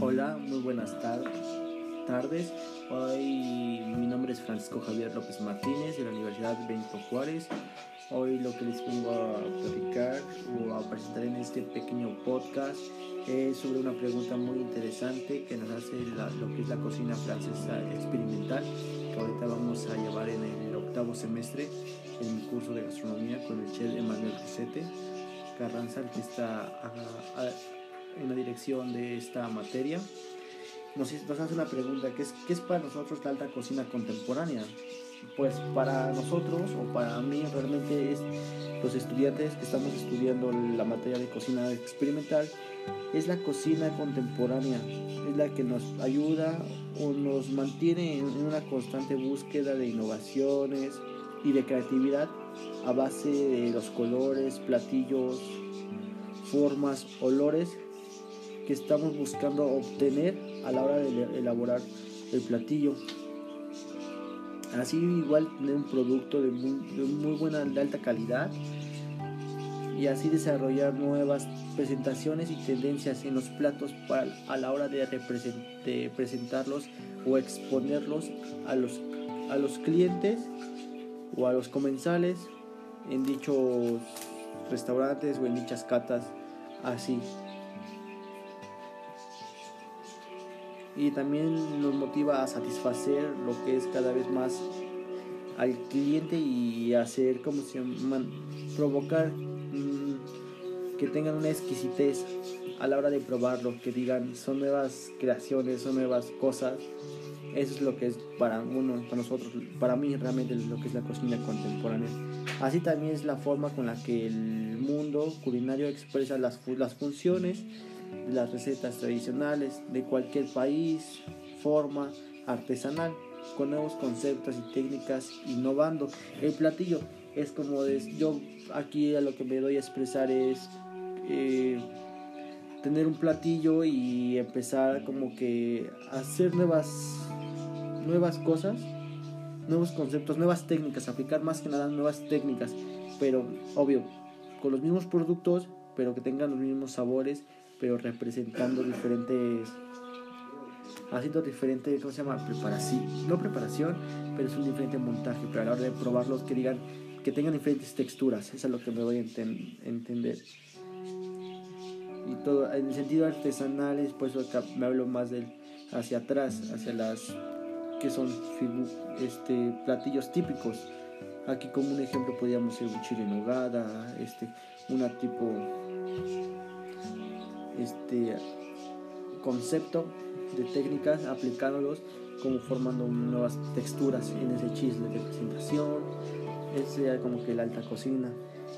Hola, muy buenas tardes. Hoy mi nombre es Francisco Javier López Martínez de la Universidad Benito Juárez. Hoy lo que les vengo a platicar o a presentar en este pequeño podcast es sobre una pregunta muy interesante que nos hace lo que es la cocina francesa experimental, que ahorita vamos a llevar en el octavo semestre en mi curso de gastronomía con el chef Emanuel Rosete Carranza, que está en la dirección de esta materia. Nos, nos hace una pregunta, ¿qué es, ¿qué es para nosotros la alta cocina contemporánea? Pues para nosotros o para mí realmente es los estudiantes que estamos estudiando la materia de cocina experimental, es la cocina contemporánea, es la que nos ayuda o nos mantiene en una constante búsqueda de innovaciones y de creatividad a base de los colores, platillos, formas, olores que estamos buscando obtener a la hora de elaborar el platillo. Así igual tener un producto de muy, buena, de alta calidad y así desarrollar nuevas presentaciones y tendencias en los platos para, a la hora de, de presentarlos o exponerlos a los, a los clientes o a los comensales en dichos restaurantes o en dichas catas así. Y también nos motiva a satisfacer lo que es cada vez más al cliente y hacer como se llama, provocar mm, que tengan una exquisitez a la hora de probarlo, que digan son nuevas creaciones, son nuevas cosas. Eso es lo que es para uno, para nosotros, para mí realmente lo que es la cocina contemporánea. Así también es la forma con la que el mundo culinario expresa las, las funciones las recetas tradicionales de cualquier país, forma artesanal, con nuevos conceptos y técnicas, innovando. El platillo es como yo aquí a lo que me doy a expresar es eh, tener un platillo y empezar como que hacer nuevas, nuevas cosas, nuevos conceptos, nuevas técnicas, aplicar más que nada nuevas técnicas, pero obvio, con los mismos productos, pero que tengan los mismos sabores pero representando diferentes haciendo diferente cómo se llama preparación no preparación pero es un diferente montaje pero a la hora de probarlos que digan que tengan diferentes texturas eso es lo que me voy a entender. Y todo en el sentido artesanales pues me hablo más del hacia atrás hacia las que son este platillos típicos. Aquí como un ejemplo podríamos ser un chile en nogada este una tipo este concepto de técnicas aplicándolos como formando nuevas texturas en ese chisme de presentación ese como que la alta cocina.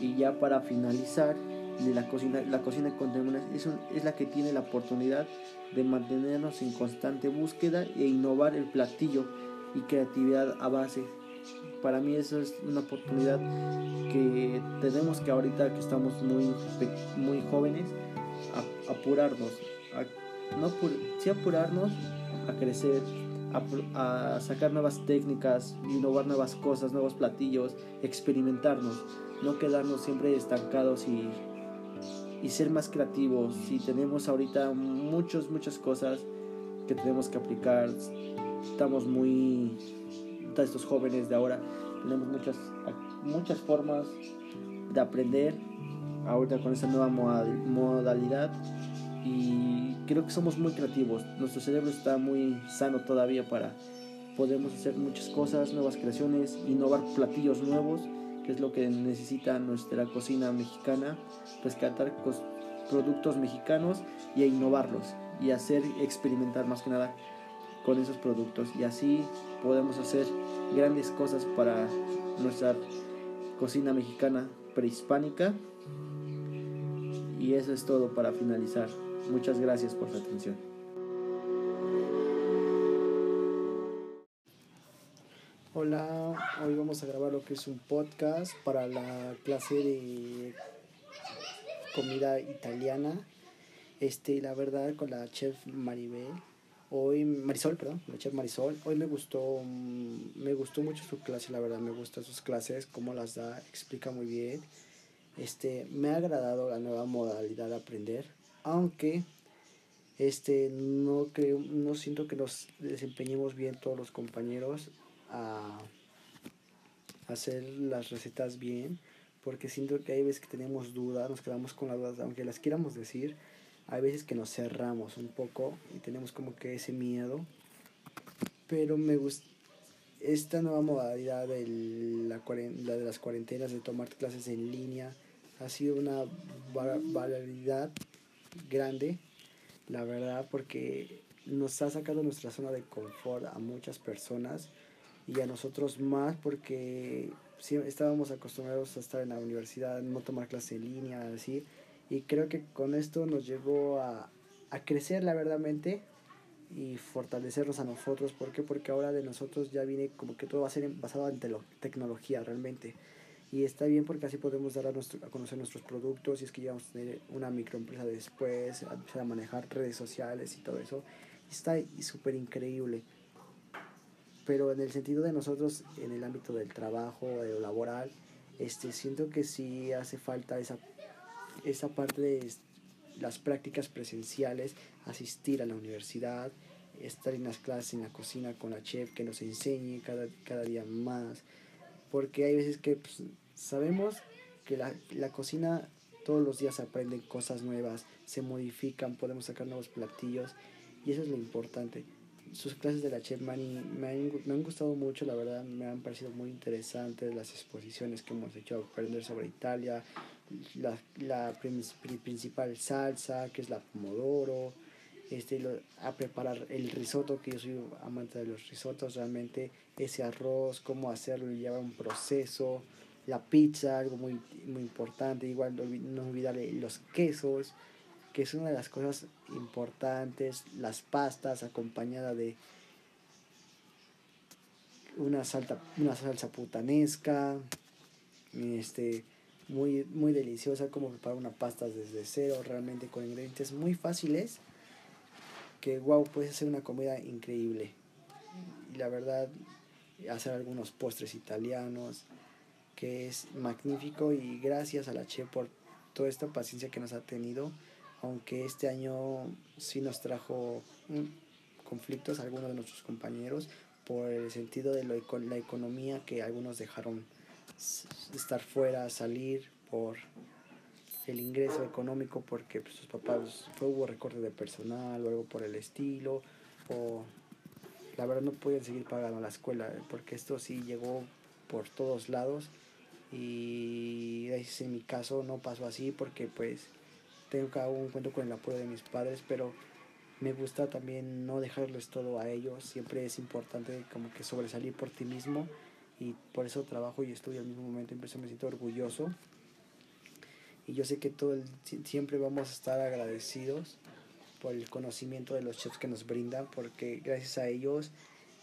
Y ya para finalizar de la cocina la cocina contemporánea es, es la que tiene la oportunidad de mantenernos en constante búsqueda e innovar el platillo y creatividad a base. Para mí eso es una oportunidad que tenemos que ahorita que estamos muy muy jóvenes apurarnos, no sí apurarnos a crecer, a, sacar nuevas técnicas, innovar nuevas cosas, nuevos platillos, experimentarnos, no quedarnos siempre estancados y, y ser más creativos. Si tenemos ahorita muchas, muchas cosas que tenemos que aplicar, estamos muy, estos jóvenes de ahora, tenemos muchas, muchas formas de aprender ahorita con esta nueva modalidad y creo que somos muy creativos. Nuestro cerebro está muy sano todavía para podemos hacer muchas cosas, nuevas creaciones, innovar platillos nuevos, que es lo que necesita nuestra cocina mexicana, rescatar productos mexicanos y innovarlos y hacer experimentar más que nada con esos productos y así podemos hacer grandes cosas para nuestra cocina mexicana prehispánica y eso es todo para finalizar. Muchas gracias por su atención. Hola, hoy vamos a grabar lo que es un podcast para la clase de comida italiana. Este, la verdad, con la chef Maribel. Hoy, Marisol, perdón, la chef Marisol. Hoy me gustó, me gustó mucho su clase, la verdad, me gustan sus clases, cómo las da, explica muy bien este, me ha agradado la nueva modalidad de aprender, aunque Este, no creo, no siento que nos desempeñemos bien todos los compañeros a hacer las recetas bien, porque siento que hay veces que tenemos dudas, nos quedamos con las dudas, aunque las quieramos decir, hay veces que nos cerramos un poco y tenemos como que ese miedo. Pero me gusta esta nueva modalidad de, la, la de las cuarentenas, de tomar clases en línea, ha sido una validad grande, la verdad, porque nos ha sacado nuestra zona de confort a muchas personas y a nosotros más porque estábamos acostumbrados a estar en la universidad, no tomar clases en línea, así, y creo que con esto nos llevó a, a crecer, la verdadmente, y fortalecernos a nosotros. ¿Por qué? Porque ahora de nosotros ya viene como que todo va a ser basado en tecnología realmente. Y está bien porque así podemos dar a, nuestro, a conocer nuestros productos y es que ya vamos a tener una microempresa después, a a manejar redes sociales y todo eso. Está súper increíble. Pero en el sentido de nosotros, en el ámbito del trabajo, de lo laboral, este, siento que sí hace falta esa, esa parte de las prácticas presenciales, asistir a la universidad, estar en las clases en la cocina con la chef que nos enseñe cada, cada día más. Porque hay veces que pues, sabemos que la, la cocina todos los días se aprenden cosas nuevas, se modifican, podemos sacar nuevos platillos y eso es lo importante. Sus clases de la chef Manny me han, me han gustado mucho, la verdad, me han parecido muy interesantes las exposiciones que hemos hecho, aprender sobre Italia, la, la principal salsa, que es la pomodoro, este, a preparar el risotto, que yo soy amante de los risotos, realmente ese arroz, cómo hacerlo, lleva un proceso, la pizza, algo muy, muy importante, igual no olvidar los quesos, que es una de las cosas importantes, las pastas acompañada de una, salta, una salsa putanesca, este, muy, muy deliciosa, como preparar una pasta desde cero, realmente con ingredientes muy fáciles, que wow, puedes hacer una comida increíble. Y la verdad, hacer algunos postres italianos, que es magnífico y gracias a la chef por toda esta paciencia que nos ha tenido, aunque este año sí nos trajo mm, conflictos a algunos de nuestros compañeros por el sentido de la economía que algunos dejaron estar fuera, salir por el ingreso económico porque pues, sus papás fue, hubo recorte de personal o algo por el estilo o la verdad no pueden seguir pagando la escuela porque esto sí llegó por todos lados y en mi caso no pasó así porque pues tengo cada un cuento con el apoyo de mis padres pero me gusta también no dejarles todo a ellos siempre es importante como que sobresalir por ti mismo y por eso trabajo y estudio al mismo momento, y me siento orgulloso. Y yo sé que todo el, siempre vamos a estar agradecidos por el conocimiento de los chefs que nos brindan, porque gracias a ellos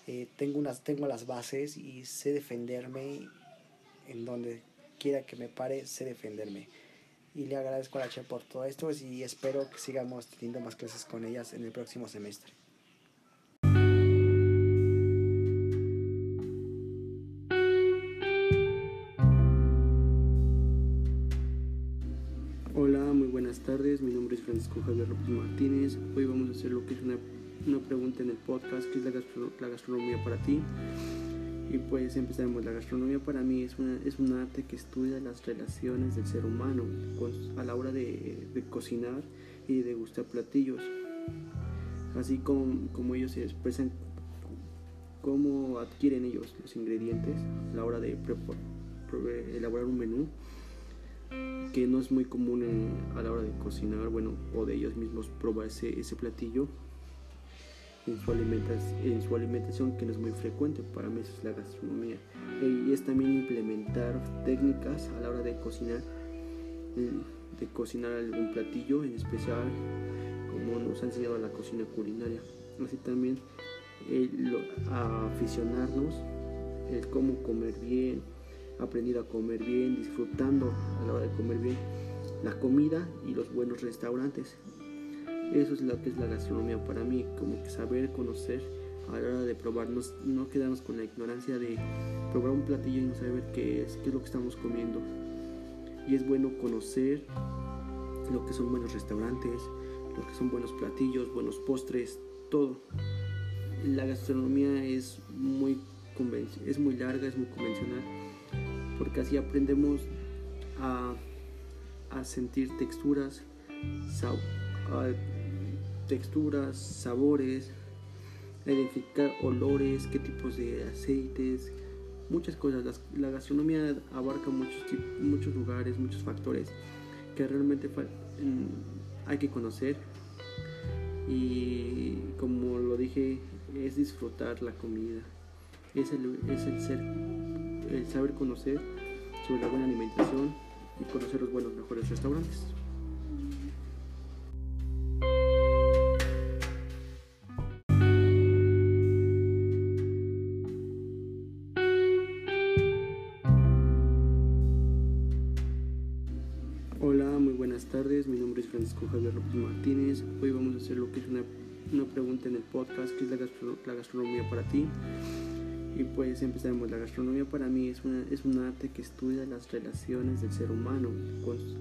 eh, tengo, unas, tengo las bases y sé defenderme en donde quiera que me pare, sé defenderme. Y le agradezco a la chef por todo esto y espero que sigamos teniendo más clases con ellas en el próximo semestre. Tardes, mi nombre es Francisco Javier López Martínez. Hoy vamos a hacer lo que es una, una pregunta en el podcast, que es la, gastronomía para ti. Y pues empezaremos. La gastronomía para mí es, una, es un arte que estudia las relaciones del ser humano a la hora de, de, cocinar y de degustar platillos. Así como, como ellos se expresan, cómo adquieren ellos los ingredientes a la hora de elaborar un menú que no es muy común a la hora de cocinar, bueno, o de ellos mismos probar ese, ese platillo en su, su alimentación, que no es muy frecuente, para mí es la gastronomía. Y es también implementar técnicas a la hora de cocinar, de cocinar algún platillo en especial, como nos ha enseñado la cocina culinaria. Así también aficionarnos, el cómo comer bien, aprendido a comer bien, disfrutando a la hora de comer bien la comida y los buenos restaurantes. Eso es lo que es la gastronomía para mí, como que saber conocer a la hora de probarnos, no quedarnos con la ignorancia de probar un platillo y no saber qué es, qué es lo que estamos comiendo. Y es bueno conocer lo que son buenos restaurantes, lo que son buenos platillos, buenos postres, todo. La gastronomía es muy, es muy larga, es muy convencional, porque así aprendemos a, sentir texturas, texturas, sabores, identificar olores, qué tipos de aceites, muchas cosas. La, gastronomía abarca muchos, muchos lugares, muchos factores que realmente hay que conocer y como lo dije es disfrutar la comida es el, es el ser el saber conocer sobre la buena alimentación y conocer los buenos mejores restaurantes mi nombre es Francisco Javier López Martínez. Hoy vamos a hacer lo que es una, una pregunta en el podcast, que es la, gastronomía para ti. Y pues empezaremos. La gastronomía para mí es, una, es un arte que estudia las relaciones del ser humano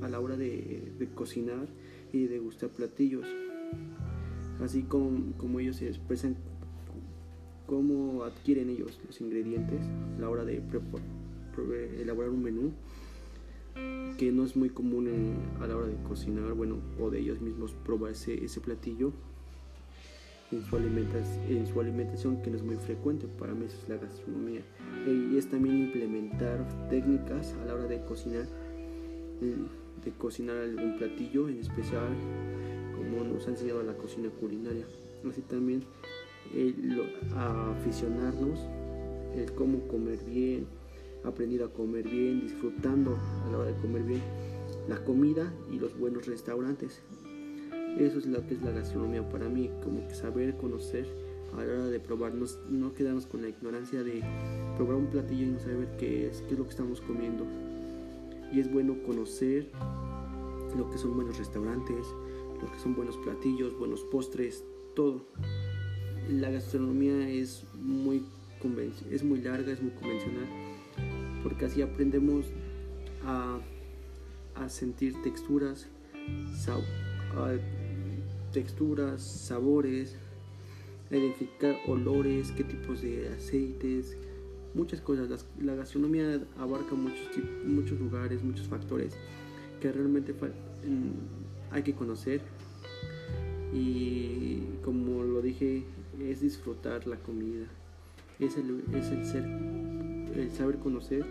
a la hora de, cocinar y de degustar platillos. Así como, como ellos se expresan, cómo adquieren ellos los ingredientes a la hora de elaborar un menú que no es muy común a la hora de cocinar, bueno, o de ellos mismos probar ese, ese platillo en su, alimentación, que no es muy frecuente, para mí eso es la gastronomía. Y es también implementar técnicas a la hora de cocinar, de cocinar algún platillo en especial, como nos ha enseñado la cocina culinaria. Así también aficionarnos, el cómo comer bien, aprendido a comer bien, disfrutando a la hora de comer bien la comida y los buenos restaurantes. Eso es lo que es la gastronomía para mí, como que saber conocer a la hora de probarnos, no quedarnos con la ignorancia de probar un platillo y no saber qué es, qué es lo que estamos comiendo. Y es bueno conocer lo que son buenos restaurantes, lo que son buenos platillos, buenos postres, todo. La gastronomía es muy, es muy larga, es muy convencional porque así aprendemos a, sentir texturas, texturas, sabores, identificar olores, qué tipos de aceites, muchas cosas. La, gastronomía abarca muchos, muchos lugares, muchos factores que realmente hay que conocer y como lo dije es disfrutar la comida es el, es el ser el saber conocer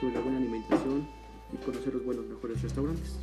sobre la buena alimentación y conocer los buenos, mejores restaurantes.